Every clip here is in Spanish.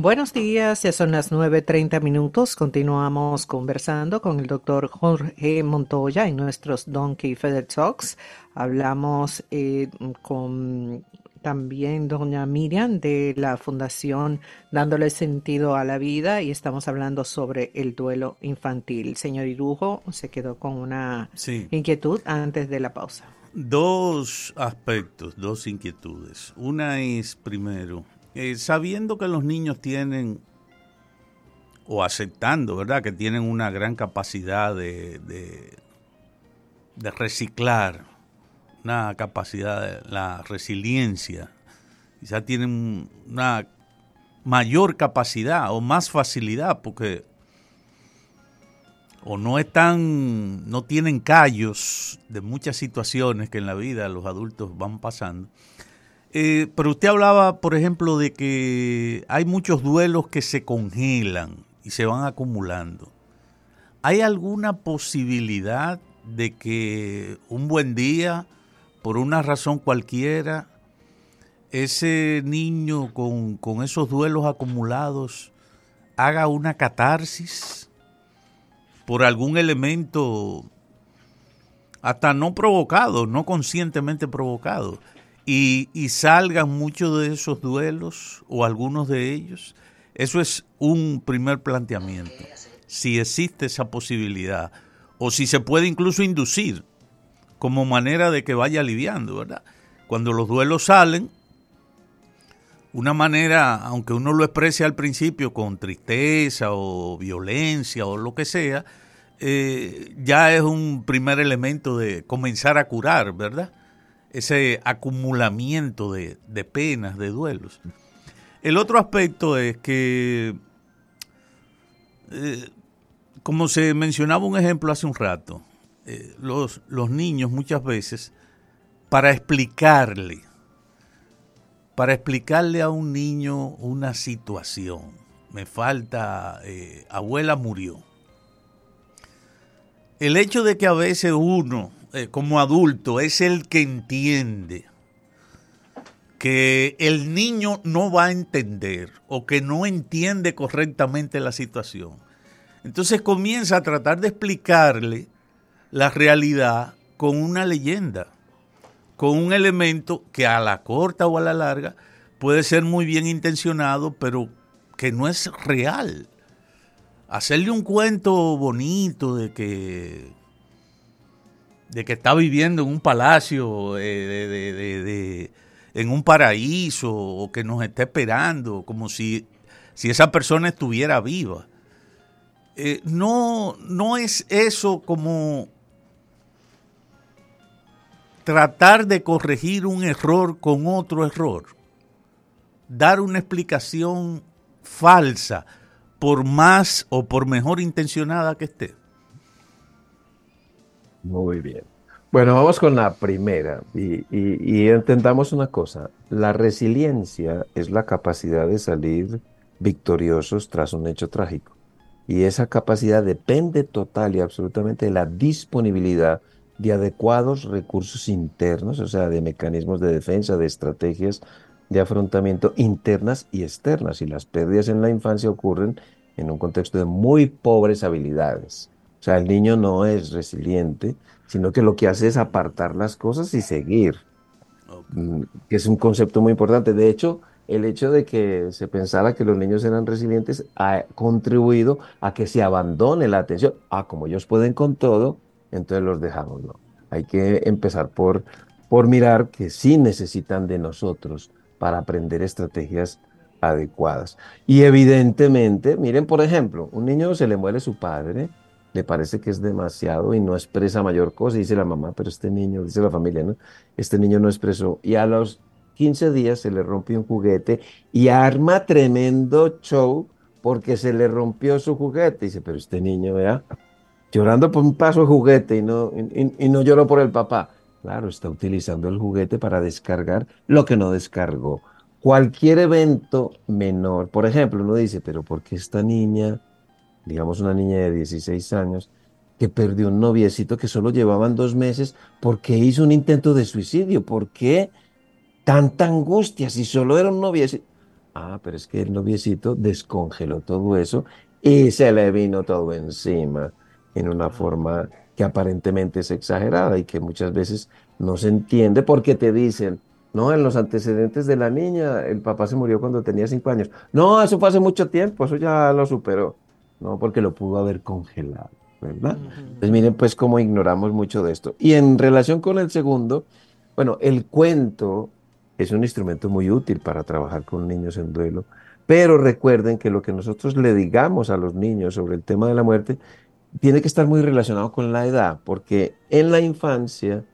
Buenos días, ya son las 9.30 minutos. Continuamos conversando con el doctor Jorge Montoya en nuestros Donkey Feather Talks. Hablamos eh, con también doña Miriam de la Fundación Dándole Sentido a la Vida y estamos hablando sobre el duelo infantil. Señor Irujo se quedó con una inquietud antes de la pausa. Dos aspectos, dos inquietudes. Una es, primero, eh, sabiendo que los niños tienen, o aceptando, ¿verdad?, que tienen una gran capacidad de, de, reciclar, una capacidad, de, la resiliencia, quizá tienen una mayor capacidad o más facilidad, porque o no están, no tienen callos de muchas situaciones que en la vida los adultos van pasando. Eh, pero usted hablaba, por ejemplo, de que hay muchos duelos que se congelan y se van acumulando. ¿Hay alguna posibilidad de que un buen día, por una razón cualquiera, ese niño con, con esos duelos acumulados haga una catarsis por algún elemento hasta no provocado, no conscientemente provocado? Y, salgan muchos de esos duelos o algunos de ellos. Eso es un primer planteamiento. Si existe esa posibilidad o si se puede incluso inducir como manera de que vaya aliviando, ¿verdad? Cuando los duelos salen, una manera, aunque uno lo exprese al principio con tristeza o violencia o lo que sea, eh, ya es un primer elemento de comenzar a curar, ¿verdad? Ese acumulamiento de, penas, de duelos. El otro aspecto es que, eh, como se mencionaba un ejemplo hace un rato, eh, los, los niños muchas veces, para explicarle, para explicarle a un niño una situación, me falta, eh, abuela murió. El hecho de que a veces uno eh, como adulto es el que entiende que el niño no va a entender o que no entiende correctamente la situación. Entonces comienza a tratar de explicarle la realidad con una leyenda, con un elemento que a la corta o a la larga puede ser muy bien intencionado, pero que no es real. Hacerle un cuento bonito de que de que está viviendo en un palacio, eh, en un paraíso, o que nos está esperando, como si, si esa persona estuviera viva. Eh, no, no es eso como tratar de corregir un error con otro error, dar una explicación falsa, por más o por mejor intencionada que esté. Muy bien. Bueno, vamos con la primera y, y, entendamos una cosa. La resiliencia es la capacidad de salir victoriosos tras un hecho trágico. Y esa capacidad depende total y absolutamente de la disponibilidad de adecuados recursos internos, o sea, de mecanismos de defensa, de estrategias de afrontamiento internas y externas. Y las pérdidas en la infancia ocurren en un contexto de muy pobres habilidades. O sea, el niño no es resiliente, sino que lo que hace es apartar las cosas y seguir, mm, que es un concepto muy importante. De hecho, el hecho de que se pensara que los niños eran resilientes ha contribuido a que se abandone la atención. Ah, como ellos pueden con todo, entonces los dejamos. ¿no? Hay que empezar por, por mirar que sí necesitan de nosotros para aprender estrategias adecuadas. Y evidentemente, miren, por ejemplo, un niño se le muere su padre, le parece que es demasiado y no expresa mayor cosa. dice la mamá, pero este niño, dice la familia, ¿no? Este niño no expresó. Y a los 15 días se le rompió un juguete y arma tremendo show porque se le rompió su juguete. dice, pero este niño, vea, llorando por un paso de juguete y no, y no lloró por el papá. Claro, está utilizando el juguete para descargar lo que no descargó. Cualquier evento menor, por ejemplo, uno dice, pero ¿por qué esta niña digamos una niña de 16 años, que perdió un noviecito que solo llevaban dos meses porque hizo un intento de suicidio. ¿Por qué tanta angustia si solo era un noviecito? Ah, pero es que el noviecito descongeló todo eso y se le vino todo encima en una forma que aparentemente es exagerada y que muchas veces no se entiende porque te dicen, no, en los antecedentes de la niña, el papá se murió cuando tenía cinco años. No, eso fue hace mucho tiempo, eso ya lo superó. No, porque lo pudo haber congelado, ¿verdad? Entonces miren pues cómo ignoramos mucho de esto. Y en relación con el segundo, bueno, el cuento es un instrumento muy útil para trabajar con niños en duelo, pero recuerden que lo que nosotros le digamos a los niños sobre el tema de la muerte tiene que estar muy relacionado con la edad, porque en la infancia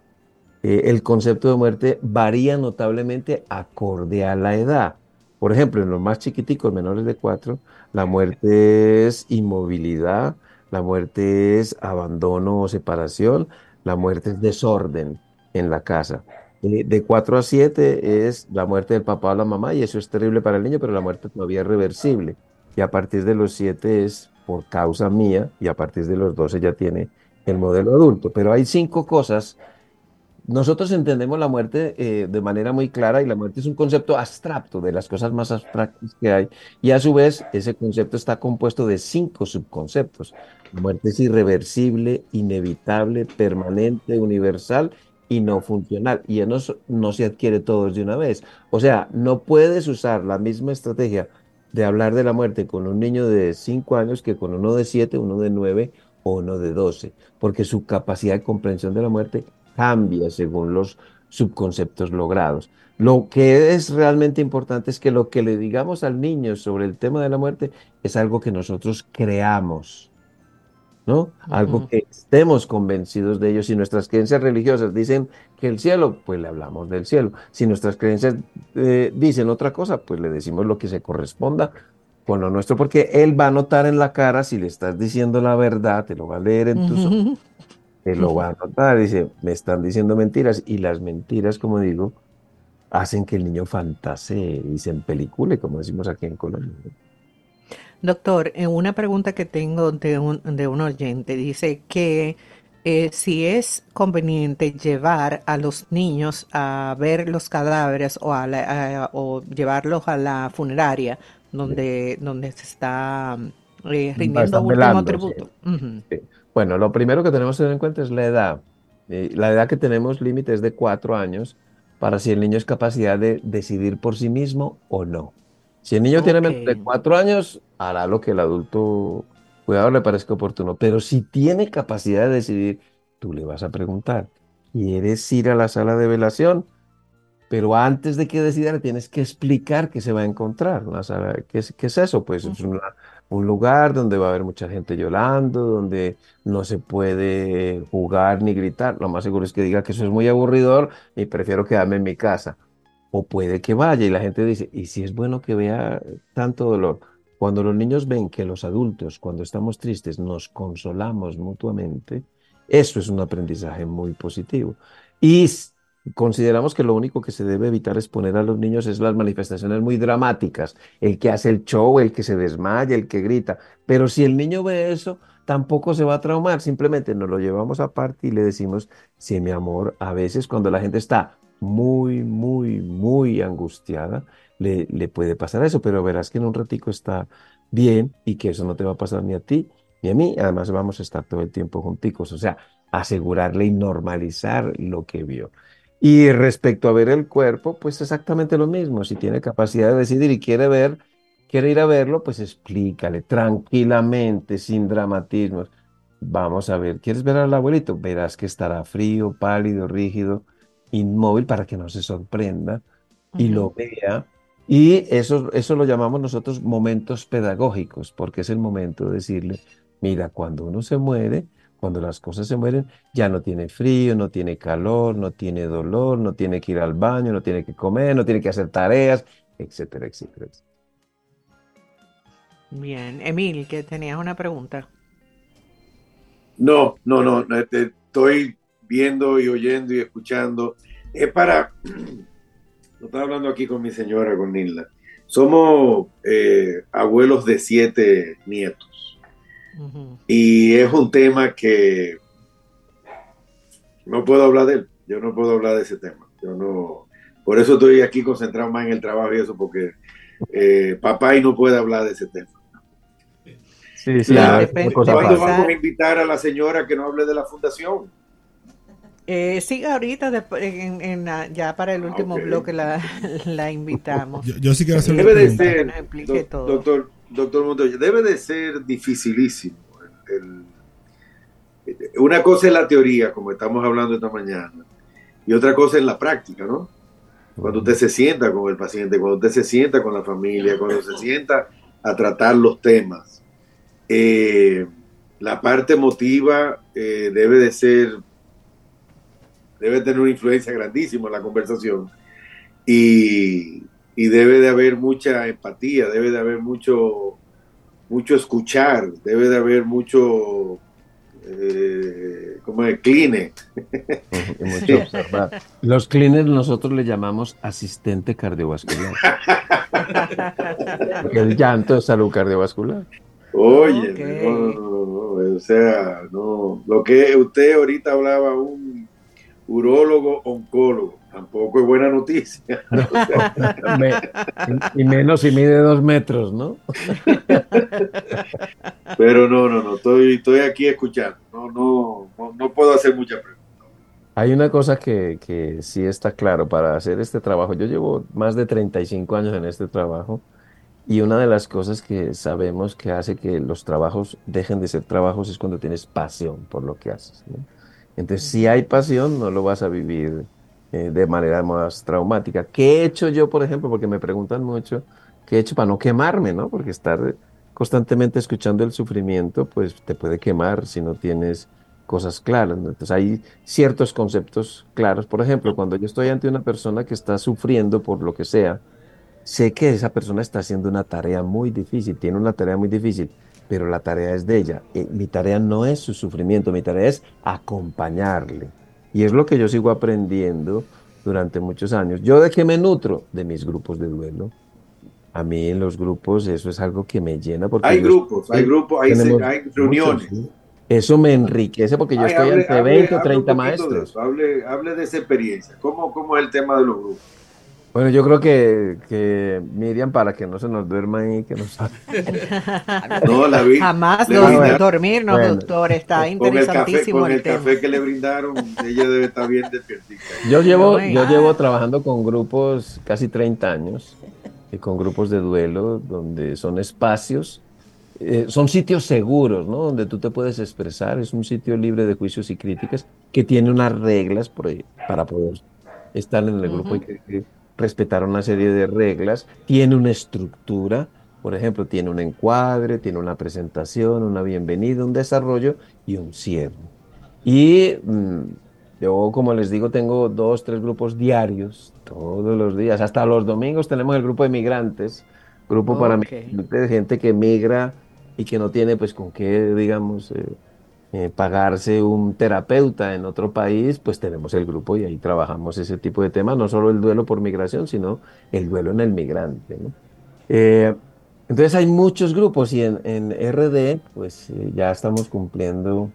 eh, el concepto de muerte varía notablemente acorde a la edad. Por ejemplo, en los más chiquiticos, menores de cuatro, la muerte es inmovilidad, la muerte es abandono o separación, la muerte es desorden en la casa. Eh, de 4 a 7 es la muerte del papá o la mamá y eso es terrible para el niño, pero la muerte todavía es reversible. Y a partir de los 7 es por causa mía y a partir de los 12 ya tiene el modelo adulto. Pero hay cinco cosas. Nosotros entendemos la muerte eh, de manera muy clara y la muerte es un concepto abstracto, de las cosas más abstractas que hay. Y a su vez, ese concepto está compuesto de cinco subconceptos. La muerte es irreversible, inevitable, permanente, universal y no funcional. Y no, se adquiere todos de una vez. O sea, no puedes usar la misma estrategia de hablar de la muerte con un niño de 5 años que con uno de 7, uno de 9 o uno de 12, porque su capacidad de comprensión de la muerte cambia según los subconceptos logrados. Lo que es realmente importante es que lo que le digamos al niño sobre el tema de la muerte es algo que nosotros creamos ¿no? Algo que estemos convencidos de ello. Si nuestras creencias religiosas dicen que el cielo, pues le hablamos del cielo. Si nuestras creencias eh, dicen otra cosa, pues le decimos lo que se corresponda con lo nuestro, porque él va a notar en la cara si le estás diciendo la verdad, te lo va a leer en tus ojos, te lo va a notar, dice, me están diciendo mentiras, y las mentiras, como digo, hacen que el niño fantasee y se empelicule, como decimos aquí en Colombia. Doctor, en una pregunta que tengo de un, de un oyente, dice que eh, si es conveniente llevar a los niños a ver los cadáveres o, a o llevarlos a la funeraria donde, donde se está eh, rindiendo último tributo. Bueno, lo primero que tenemos que tener en cuenta es la edad. la edad que tenemos límite es de cuatro años para si el niño es capacidad de decidir por sí mismo o no. Si el niño tiene menos de cuatro años, hará lo que el adulto cuidado le parezca oportuno. Pero si tiene capacidad de decidir, tú le vas a preguntar, ¿quieres ir a la sala de velación? Pero antes de que decida, le tienes que explicar qué se va a encontrar. Una sala, ¿qué, es, qué es eso? Pues es un lugar donde va a haber mucha gente llorando, donde no se puede jugar ni gritar. Lo más seguro es que diga que eso es muy aburridor y prefiero quedarme en mi casa o puede que vaya y la gente dice, ¿y si es bueno que vea tanto dolor? Cuando los niños ven que los adultos, cuando estamos tristes, nos consolamos mutuamente, eso es un aprendizaje muy positivo. Y consideramos que lo único que se debe evitar exponer a los niños es las manifestaciones muy dramáticas, el que hace el show, el que se desmaya, el que grita. Pero si el niño ve eso, tampoco se va a traumar, simplemente nos lo llevamos aparte y le decimos, sí, mi amor, a veces cuando la gente está muy, muy, muy angustiada, le, le puede pasar eso, pero verás que en un ratico está bien y que eso no te va a pasar ni a ti ni a mí. Además vamos a estar todo el tiempo junticos, o sea, asegurarle y normalizar lo que vio. Y respecto a ver el cuerpo, pues exactamente lo mismo. Si tiene capacidad de decidir y quiere ver, quiere ir a verlo, pues explícale tranquilamente, sin dramatismos. Vamos a ver, ¿quieres ver al abuelito? Verás que estará frío, pálido, rígido inmóvil para que no se sorprenda y lo vea. Y eso, eso lo llamamos nosotros momentos pedagógicos, porque es el momento de decirle, mira, cuando uno se muere, cuando las cosas se mueren, ya no tiene frío, no tiene calor, no tiene dolor, no tiene que ir al baño, no tiene que comer, no tiene que hacer tareas, etcétera, etcétera. Bien, Emil, que tenías una pregunta. No, no, no, estoy viendo y oyendo y escuchando. Es para, lo estaba hablando aquí con mi señora, con Nilda. Somos eh, abuelos de siete nietos. Y es un tema que no puedo hablar de él. Yo no puedo hablar de ese tema. Yo no. Por eso estoy aquí concentrado más en el trabajo y eso, porque eh, papá y no puede hablar de ese tema. Sí, sí, La- cosa ¿Cuándo vamos a invitar a la señora que no hable de la fundación? Eh, sí, ahorita en, en ya para el último ok. bloque la, la invitamos. Yo, yo sí quiero hacer una Debe de ser, Nos explique doc- todo. doctor, doctor Montoya, debe de ser dificilísimo. una cosa es la teoría, como estamos hablando esta mañana, y otra cosa es la práctica, ¿no? Cuando usted se sienta con el paciente, cuando usted se sienta con la familia, cuando se sienta a tratar los temas. Eh, la parte emotiva eh, debe de ser, debe tener una influencia grandísima en la conversación y, y debe de haber mucha empatía, debe de haber mucho, mucho escuchar, debe de haber mucho, eh, como el cline. Mucho observar. Los cleaners nosotros le llamamos asistente cardiovascular. Porque el llanto es salud cardiovascular. Oye, no, no, no, o sea, no, lo que usted ahorita hablaba, un urólogo oncólogo, tampoco es buena noticia. Y, menos si mide dos metros, ¿no? Pero no, no, no, estoy, estoy aquí escuchando, no, no, no, no puedo hacer mucha pregunta. Hay una cosa que, que sí está claro para hacer este trabajo. Yo llevo más de 35 años en este trabajo y una de las cosas que sabemos que hace que los trabajos dejen de ser trabajos es cuando tienes pasión por lo que haces, ¿no? Entonces, si hay pasión, no lo vas a vivir eh, de manera más traumática. ¿Qué he hecho yo, por ejemplo? Porque me preguntan mucho, ¿qué he hecho para no quemarme, no? Porque estar constantemente escuchando el sufrimiento, pues te puede quemar si no tienes cosas claras. ¿no? Entonces hay ciertos conceptos claros. Por ejemplo, cuando yo estoy ante una persona que está sufriendo por lo que sea, sé que esa persona está haciendo una tarea muy difícil, tiene una tarea muy difícil, pero la tarea es de ella. Eh, mi tarea no es su sufrimiento, mi tarea es acompañarle. Y es lo que yo sigo aprendiendo durante muchos años. ¿Yo de qué me nutro? De mis grupos de duelo. A mí en los grupos eso es algo que me llena porque Hay grupos, hay grupos, hay, reuniones. muchos, ¿sí? Eso me enriquece porque yo Ay, estoy hable- ante hable- 20 o hable 30 un poquito de maestros. hable, hable de esa experiencia. ¿Cómo, ¿Cómo es el tema de los grupos? Bueno, yo creo que, que Miriam, para que no se nos duerma ahí, que nos... No, la vi. Jamás le dor- brindaron- dormirnos, Bueno. doctor. Está con el café, interesantísimo con el el tema. café que le brindaron, ella debe estar bien despiertita. Yo llevo, yo llevo trabajando con grupos casi 30 años, y con grupos de duelo, donde son espacios, eh, son sitios seguros, ¿no? Donde tú te puedes expresar, es un sitio libre de juicios y críticas, que tiene unas reglas por ahí para poder estar en el grupo, que, que respetar una serie de reglas, tiene una estructura, por ejemplo, tiene un encuadre, tiene una presentación, una bienvenida, un desarrollo y un cierre. Y mm, yo, como les digo, tengo dos, tres grupos diarios, todos los días, hasta los domingos tenemos el grupo de migrantes, grupo para migrantes, gente que migra y que no tiene pues con qué, digamos, eh, eh, pagarse un terapeuta en otro país, pues tenemos el grupo y ahí trabajamos ese tipo de temas, no solo el duelo por migración, sino el duelo en el migrante. Eh, entonces hay muchos grupos y en, RD, pues eh, ya estamos cumpliendo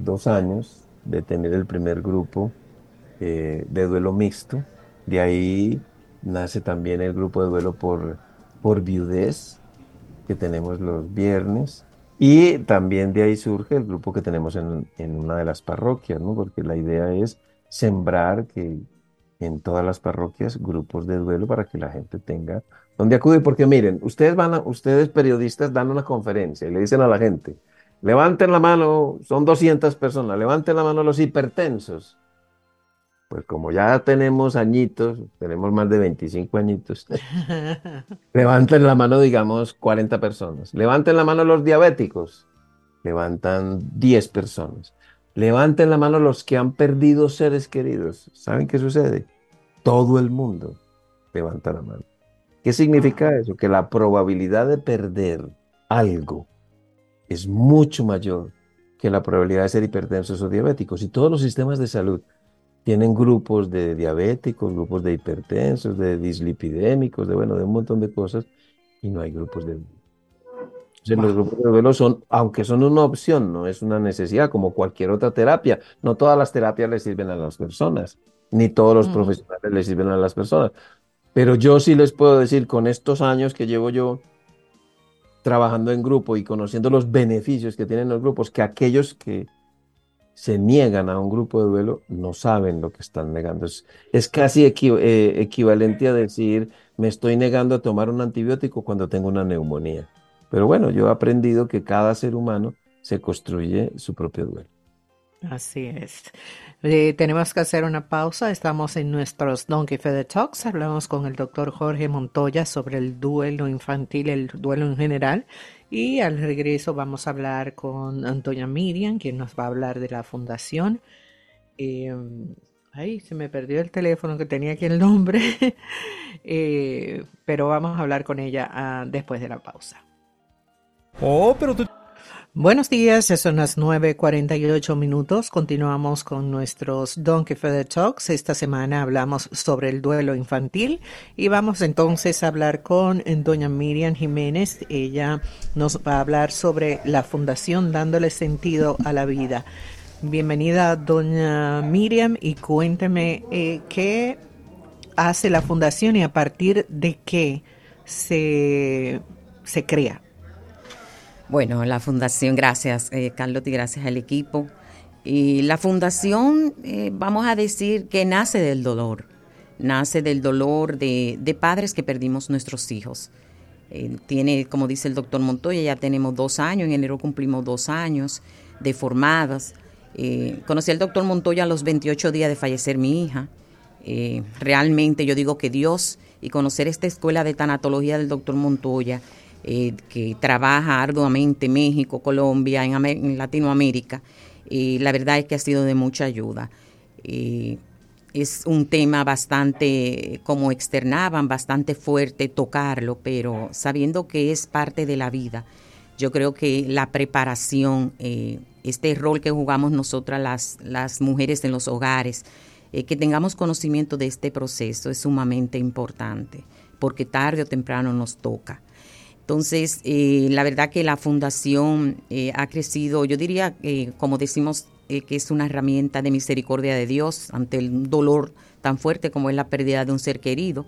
dos años de tener el primer grupo de duelo mixto. De ahí nace también el grupo de duelo por, por viudez que tenemos los viernes. Y también de ahí surge el grupo que tenemos en, en una de las parroquias, ¿no? Porque la idea es sembrar que en todas las parroquias grupos de duelo para que la gente tenga donde acudir. Porque miren, ustedes van a, ustedes periodistas dan una conferencia y le dicen a la gente, levanten la mano, son 200 personas, levanten la mano los hipertensos. Pues como ya tenemos añitos, tenemos más de 25 añitos, levanten la mano, digamos, 40 personas. Levanten la mano los diabéticos, levantan 10 personas. Levanten la mano los que han perdido seres queridos. ¿Saben qué sucede? Todo el mundo levanta la mano. ¿Qué significa eso? Que la probabilidad de perder algo es mucho mayor que la probabilidad de ser hipertensos o diabéticos. Y todos los sistemas de salud tienen grupos de diabéticos, grupos de hipertensos, de dislipidémicos, de bueno, de un montón de cosas, y no hay grupos de entonces, los grupos de duelo son, aunque son una opción, no es una necesidad, como cualquier otra terapia. No todas las terapias le sirven a las personas, ni todos los Mm. profesionales le sirven a las personas. Pero yo sí les puedo decir, con estos años que llevo yo trabajando en grupo y conociendo los beneficios que tienen los grupos, que aquellos que se niegan a un grupo de duelo no saben lo que están negando. Es, casi eh, equivalente a decir, me estoy negando a tomar un antibiótico cuando tengo una neumonía. Pero bueno, yo he aprendido que cada ser humano se construye su propio duelo. Así es. Eh, tenemos que hacer una pausa. Estamos en nuestros Donkey Feather Talks. Hablamos con el doctor Jorge Montoya sobre el duelo infantil, el duelo en general. Y al regreso vamos a hablar con Antonia Miriam, quien nos va a hablar de la fundación. Eh, ay, se me perdió el teléfono que tenía aquí el nombre. Eh, pero vamos a hablar con ella ah, después de la pausa. Oh, pero tú Buenos días, ya son las 9.48 minutos. Continuamos con nuestros Donkey Feather Talks. Esta semana hablamos sobre el duelo infantil y vamos entonces a hablar con doña Miriam Jiménez. Ella nos va a hablar sobre la fundación dándole sentido a la vida. Bienvenida, doña Miriam, y cuénteme eh, qué hace la fundación y a partir de qué se, se crea. Bueno, la fundación, gracias eh, Carlos y gracias al equipo. Y la fundación, eh, vamos a decir que nace del dolor, nace del dolor de, padres que perdimos nuestros hijos. Eh, tiene, como dice el doctor Montoya, ya tenemos dos años, en enero cumplimos dos años de formadas. conocí al doctor Montoya a los 28 días de fallecer mi hija. realmente yo digo que Dios y conocer esta escuela de tanatología del doctor Montoya eh, que trabaja arduamente en México, Colombia, en, Latinoamérica. y la verdad es que ha sido de mucha ayuda. es un tema bastante, como externaban, bastante fuerte tocarlo, pero sabiendo que es parte de la vida, yo creo que la preparación, eh, este rol que jugamos nosotras las, las mujeres en los hogares, eh, que tengamos conocimiento de este proceso es sumamente importante, porque tarde o temprano nos toca. Entonces, eh, la verdad que la fundación eh, ha crecido, yo diría, eh, como decimos, que es una herramienta de misericordia de Dios ante el dolor tan fuerte como es la pérdida de un ser querido.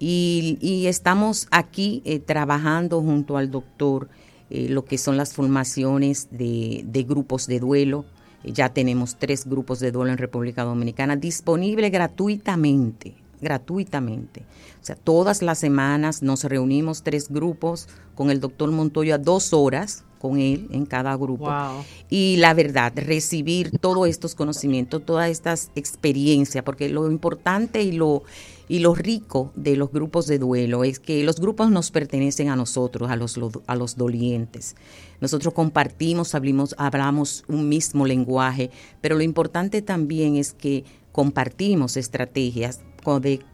Y, estamos aquí trabajando junto al doctor lo que son las formaciones de, de grupos de duelo. Ya tenemos tres grupos de duelo en República Dominicana disponibles gratuitamente gratuitamente. O sea, todas las semanas nos reunimos tres grupos con el doctor Montoya, dos horas con él en cada grupo. Y la verdad, recibir todos estos conocimientos, todas estas experiencias, porque lo importante y lo, y lo rico de los grupos de duelo es que los grupos nos pertenecen a nosotros, a los, a los dolientes. Nosotros compartimos, hablamos, hablamos un mismo lenguaje, pero lo importante también es que compartimos estrategias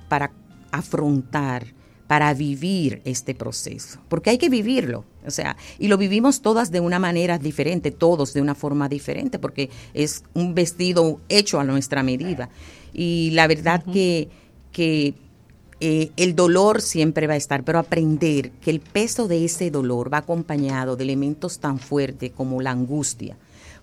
para afrontar, para vivir este proceso, porque hay que vivirlo, o sea, y lo vivimos todas de una manera diferente, todos de una forma diferente, porque es un vestido hecho a nuestra medida. Y la verdad que, que eh, el dolor siempre va a estar, pero aprender que el peso de ese dolor va acompañado de elementos tan fuertes como la angustia,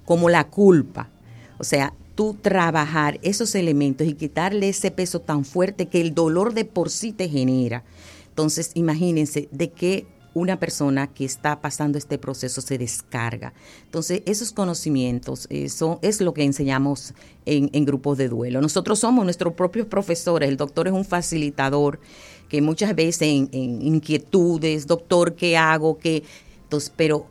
como la culpa. O sea, tú trabajar esos elementos y quitarle ese peso tan fuerte que el dolor de por sí te genera. Entonces, imagínense de qué una persona que está pasando este proceso se descarga. Entonces, esos conocimientos eso es lo que enseñamos en, grupos de duelo. Nosotros somos nuestros propios profesores. El doctor es un facilitador que muchas veces en, en inquietudes, doctor, ¿qué hago? ¿Qué? Entonces, pero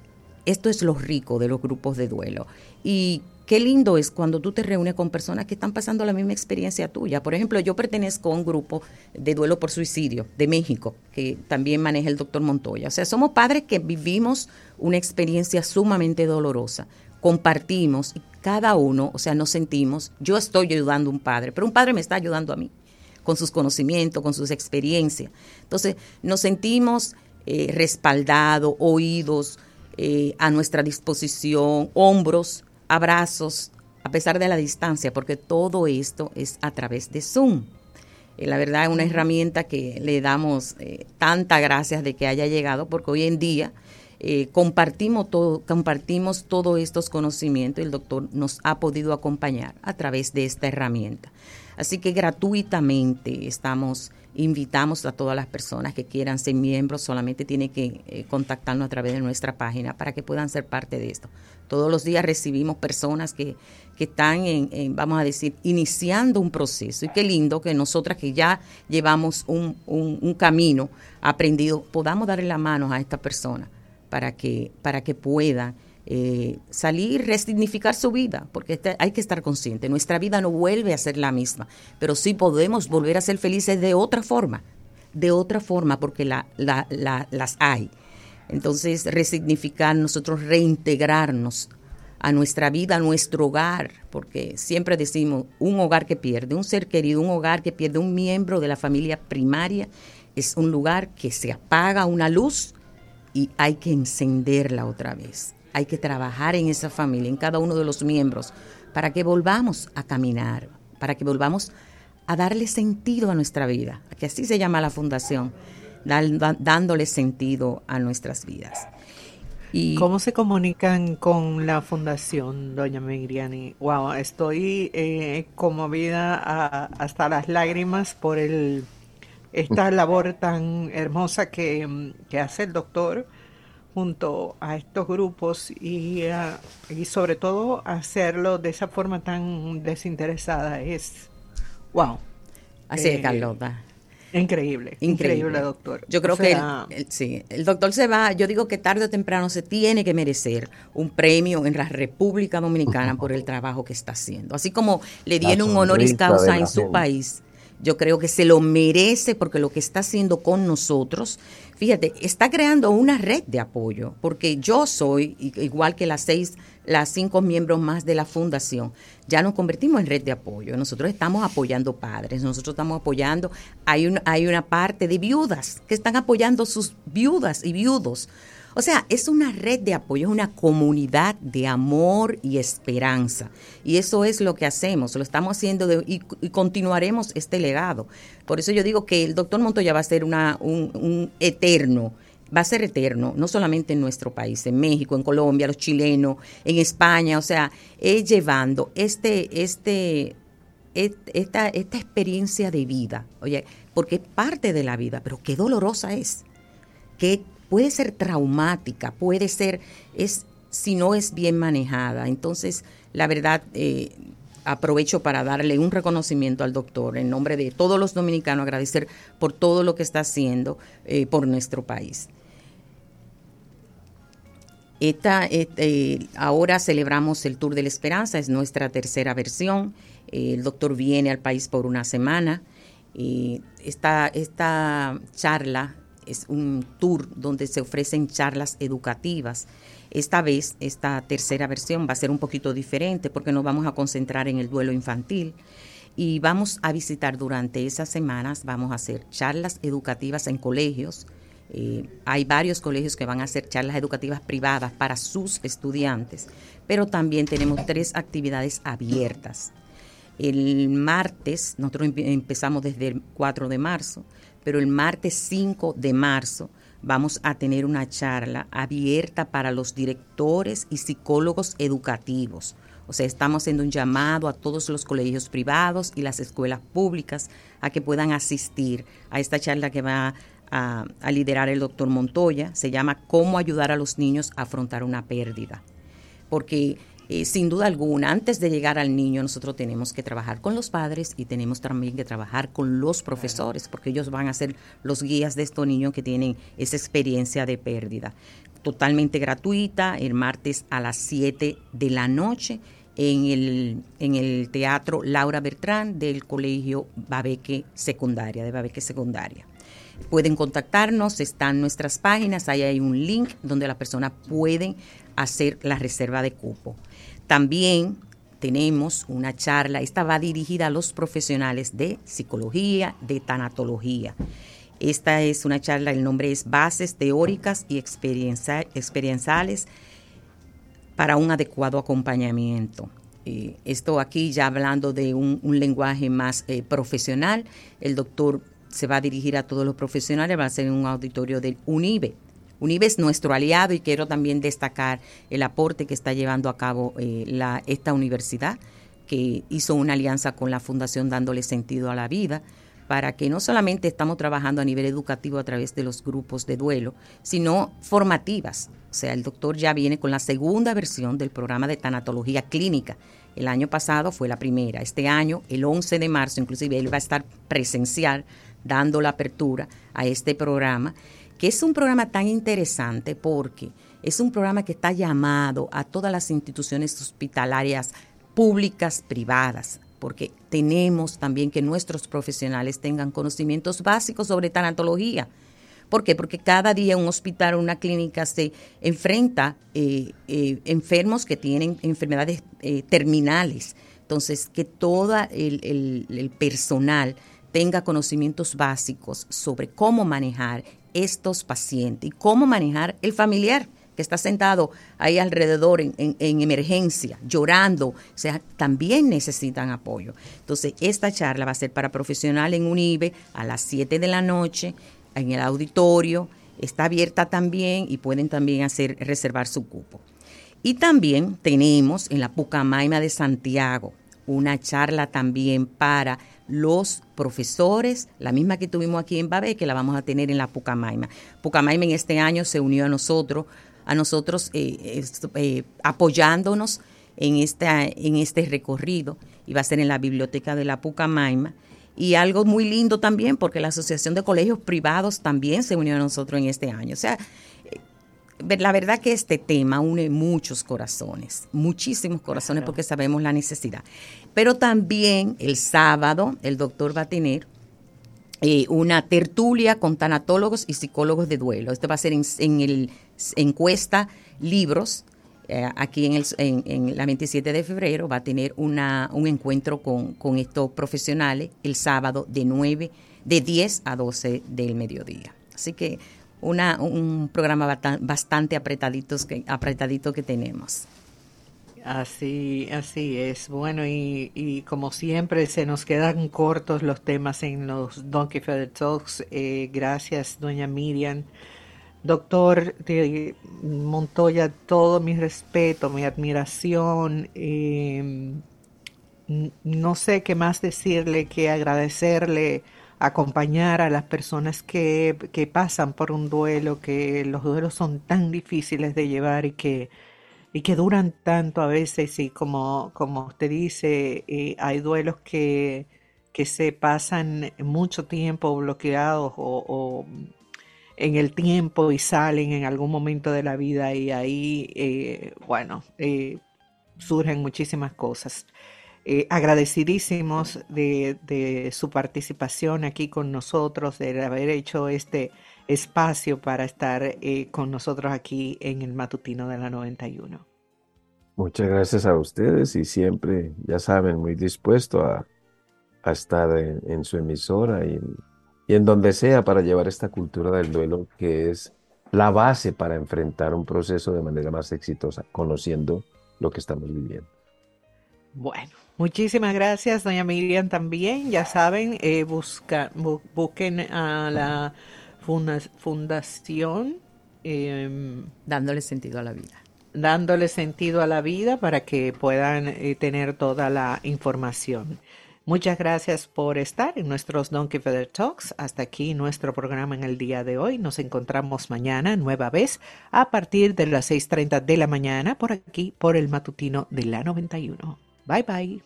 esto es lo rico de los grupos de duelo. Y Qué lindo es cuando tú te reúnes con personas que están pasando la misma experiencia tuya. Por ejemplo, yo pertenezco a un grupo de duelo por suicidio de México, que también maneja el doctor Montoya. O sea, somos padres que vivimos una experiencia sumamente dolorosa. Compartimos y cada uno, o sea, nos sentimos, yo estoy ayudando a un padre, pero un padre me está ayudando a mí, con sus conocimientos, con sus experiencias. Entonces, nos sentimos eh, respaldados, oídos, eh, a nuestra disposición, hombros abrazos, a pesar de la distancia, porque todo esto es a través de Zoom. Eh, la verdad es una herramienta que le damos eh, tantas gracias de que haya llegado, porque hoy en día eh, compartimos, todo, compartimos todos estos conocimientos y el doctor nos ha podido acompañar a través de esta herramienta. Así que gratuitamente estamos, invitamos a todas las personas que quieran ser miembros, solamente tienen que eh, contactarnos a través de nuestra página para que puedan ser parte de esto. Todos los días recibimos personas que, que están, en, vamos a decir, iniciando un proceso. Y qué lindo que nosotras que ya llevamos un, un, camino aprendido, podamos darle la mano a esta persona para que, para que pueda eh, salir, resignificar su vida, porque este, hay que estar consciente. Nuestra vida no vuelve a ser la misma, pero sí podemos volver a ser felices de otra forma, de otra forma, porque la, la, las hay. Entonces, resignificar, nosotros reintegrarnos a nuestra vida, a nuestro hogar, porque siempre decimos, un hogar que pierde, un ser querido, un hogar que pierde un miembro de la familia primaria, es un lugar que se apaga una luz y hay que encenderla otra vez. Hay que trabajar en esa familia, en cada uno de los miembros, para que volvamos a caminar, para que volvamos a darle sentido a nuestra vida, que así se llama la fundación, dándole sentido a nuestras vidas. Y ¿Cómo se comunican con la fundación, doña Miriani? Wow, estoy eh, conmovida hasta las lágrimas por el esta labor tan hermosa que, hace el doctor junto a estos grupos y, ah, y sobre todo hacerlo de esa forma tan desinteresada es wow. Así es, eh, Carlota. Increíble, increíble, doctor. Yo creo que el, sí, el doctor se va, yo digo que tarde o temprano se tiene que merecer un premio en la República Dominicana por el trabajo que está haciendo. Así como le dieron un honoris causa en su país, yo creo que se lo merece porque lo que está haciendo con nosotros, fíjate, está creando una red de apoyo, porque yo soy, igual que las seis, las cinco miembros más de la fundación, ya nos convertimos en red de apoyo. Nosotros estamos apoyando padres, nosotros estamos apoyando, hay, un, hay una parte de viudas que están apoyando sus viudas y viudos o sea, es una red de apoyo, es una comunidad de amor y esperanza. Y eso es lo que hacemos, lo estamos haciendo y, continuaremos este legado. Por eso yo digo que el doctor Montoya va a ser un, eterno va a ser eterno, no solamente en nuestro país, en México, en Colombia, los chilenos, en España, o sea, es llevando este, este, esta, esta experiencia de vida, oye, porque es parte de la vida, pero qué dolorosa es, qué puede ser traumática, puede ser, es si no es bien manejada. Entonces, la verdad, eh, aprovecho para darle un reconocimiento al doctor en nombre de todos los dominicanos, agradecer por todo lo que está haciendo eh, por nuestro país. Esta, eh, ahora celebramos el Tour de la Esperanza, es nuestra tercera versión. el doctor viene al país por una semana. esta, esta charla es un tour donde se ofrecen charlas educativas. Esta vez, esta tercera versión va a ser un poquito diferente porque nos vamos a concentrar en el duelo infantil y vamos a visitar durante esas semanas, vamos a hacer charlas educativas en colegios. Eh, hay varios colegios que van a hacer charlas educativas privadas para sus estudiantes, pero también tenemos tres actividades abiertas. El martes, nosotros empezamos desde el 4 de marzo, pero el martes 5 de marzo vamos a tener una charla abierta para los directores y psicólogos educativos. O sea, estamos haciendo un llamado a todos los colegios privados y las escuelas públicas a que puedan asistir a esta charla que va a, liderar el doctor Montoya. Se llama Cómo ayudar a los niños a afrontar una pérdida. Porque eh, sin duda alguna, antes de llegar al niño, nosotros tenemos que trabajar con los padres y tenemos también que trabajar con los profesores, porque ellos van a ser los guías de estos niños que tienen esa experiencia de pérdida. Totalmente gratuita, el martes a las 7 de la noche en el, en el Teatro Laura Bertrán del Colegio Babeque Secundaria, de Babeque Secundaria. Pueden contactarnos, están nuestras páginas, ahí hay un link donde las personas pueden hacer la reserva de cupo. También tenemos una charla, esta va dirigida a los profesionales de psicología, de tanatología. Esta es una charla, el nombre es Bases Teóricas y Experienciales para un adecuado acompañamiento. Eh, esto aquí ya hablando de un, lenguaje más eh, profesional, el doctor se va a dirigir a todos los profesionales, va a ser un auditorio del UNIBE, UNIBE es nuestro aliado y quiero también destacar el aporte que está llevando a cabo eh, esta universidad, que hizo una alianza con la Fundación Dándole Sentido a la Vida, para que no solamente estamos trabajando a nivel educativo a través de los grupos de duelo, sino formativas. O sea, el doctor ya viene con la segunda versión del programa de tanatología clínica. El año pasado fue la primera. Este año, el 11 de marzo, inclusive él va a estar presencial dando la apertura a este programa, que es un programa tan interesante porque es un programa que está llamado a todas las instituciones hospitalarias públicas, privadas, porque tenemos también que nuestros profesionales tengan conocimientos básicos sobre tanatología. ¿Por qué? Porque cada día un hospital o una clínica se enfrenta eh, eh, enfermos que tienen enfermedades eh, terminales. Entonces, que todo el, el personal tenga conocimientos básicos sobre cómo manejar estos pacientes y cómo manejar el familiar que está sentado ahí alrededor en, emergencia, llorando, o sea, también necesitan apoyo. Entonces, esta charla va a ser para profesionales en UNIBE a las 7 de la noche, en el auditorio, está abierta también y pueden también hacer reservar su cupo. Y también tenemos en la Pucamaima de Santiago una charla también para los profesores, la misma que tuvimos aquí en Babé, que la vamos a tener en la Pucamaima. Pucamaima en este año se unió a nosotros a nosotros eh, eh, apoyándonos en, esta, en este recorrido y va a ser en la biblioteca de la Pucamaima. Y algo muy lindo también, porque la Asociación de Colegios Privados también se unió a nosotros en este año. O sea, la verdad que este tema une muchos corazones, muchísimos corazones, porque sabemos la necesidad. Pero también el sábado el doctor va a tener eh, una tertulia con tanatólogos y psicólogos de duelo. Esto va a ser en, el encuesta libros. Eh, aquí en, el, en, la 27 de febrero va a tener una, un encuentro con, con estos profesionales el sábado de 9, de 10 a 12 del mediodía. Así que una, un programa bastante apretaditos que, apretadito que tenemos. Así, así es. Bueno, y, como siempre se nos quedan cortos los temas en los Donkey Feather Talks. Eh, gracias, doña Miriam. Doctor Montoya, todo mi respeto, mi admiración. Eh, no sé qué más decirle que agradecerle, acompañar a las personas que, que pasan por un duelo, que los duelos son tan difíciles de llevar y que y que duran tanto a veces y como, como usted dice, eh, hay duelos que, que se pasan mucho tiempo bloqueados o, en el tiempo y salen en algún momento de la vida y ahí, eh, bueno, eh, surgen muchísimas cosas. Agradecidísimos de, de, su participación aquí con nosotros, de haber hecho este espacio para estar eh, con nosotros aquí en el matutino de la 91. Muchas gracias a ustedes y siempre, ya saben, muy dispuesto a, estar en, su emisora y, y en donde sea para llevar esta cultura del duelo que es la base para enfrentar un proceso de manera más exitosa, conociendo lo que estamos viviendo. Bueno, muchísimas gracias, doña Miriam, también. Ya saben, eh, busca, busquen a la fundación. Em, dándole sentido a la vida. Dándole sentido a la vida para que puedan eh, tener toda la información. Muchas gracias por estar en nuestros Donkey Feather Talks. Hasta aquí nuestro programa en el día de hoy. Nos encontramos mañana, nueva vez, a partir de las 6.30 de la mañana, por aquí, por el matutino de la 91. Bye bye.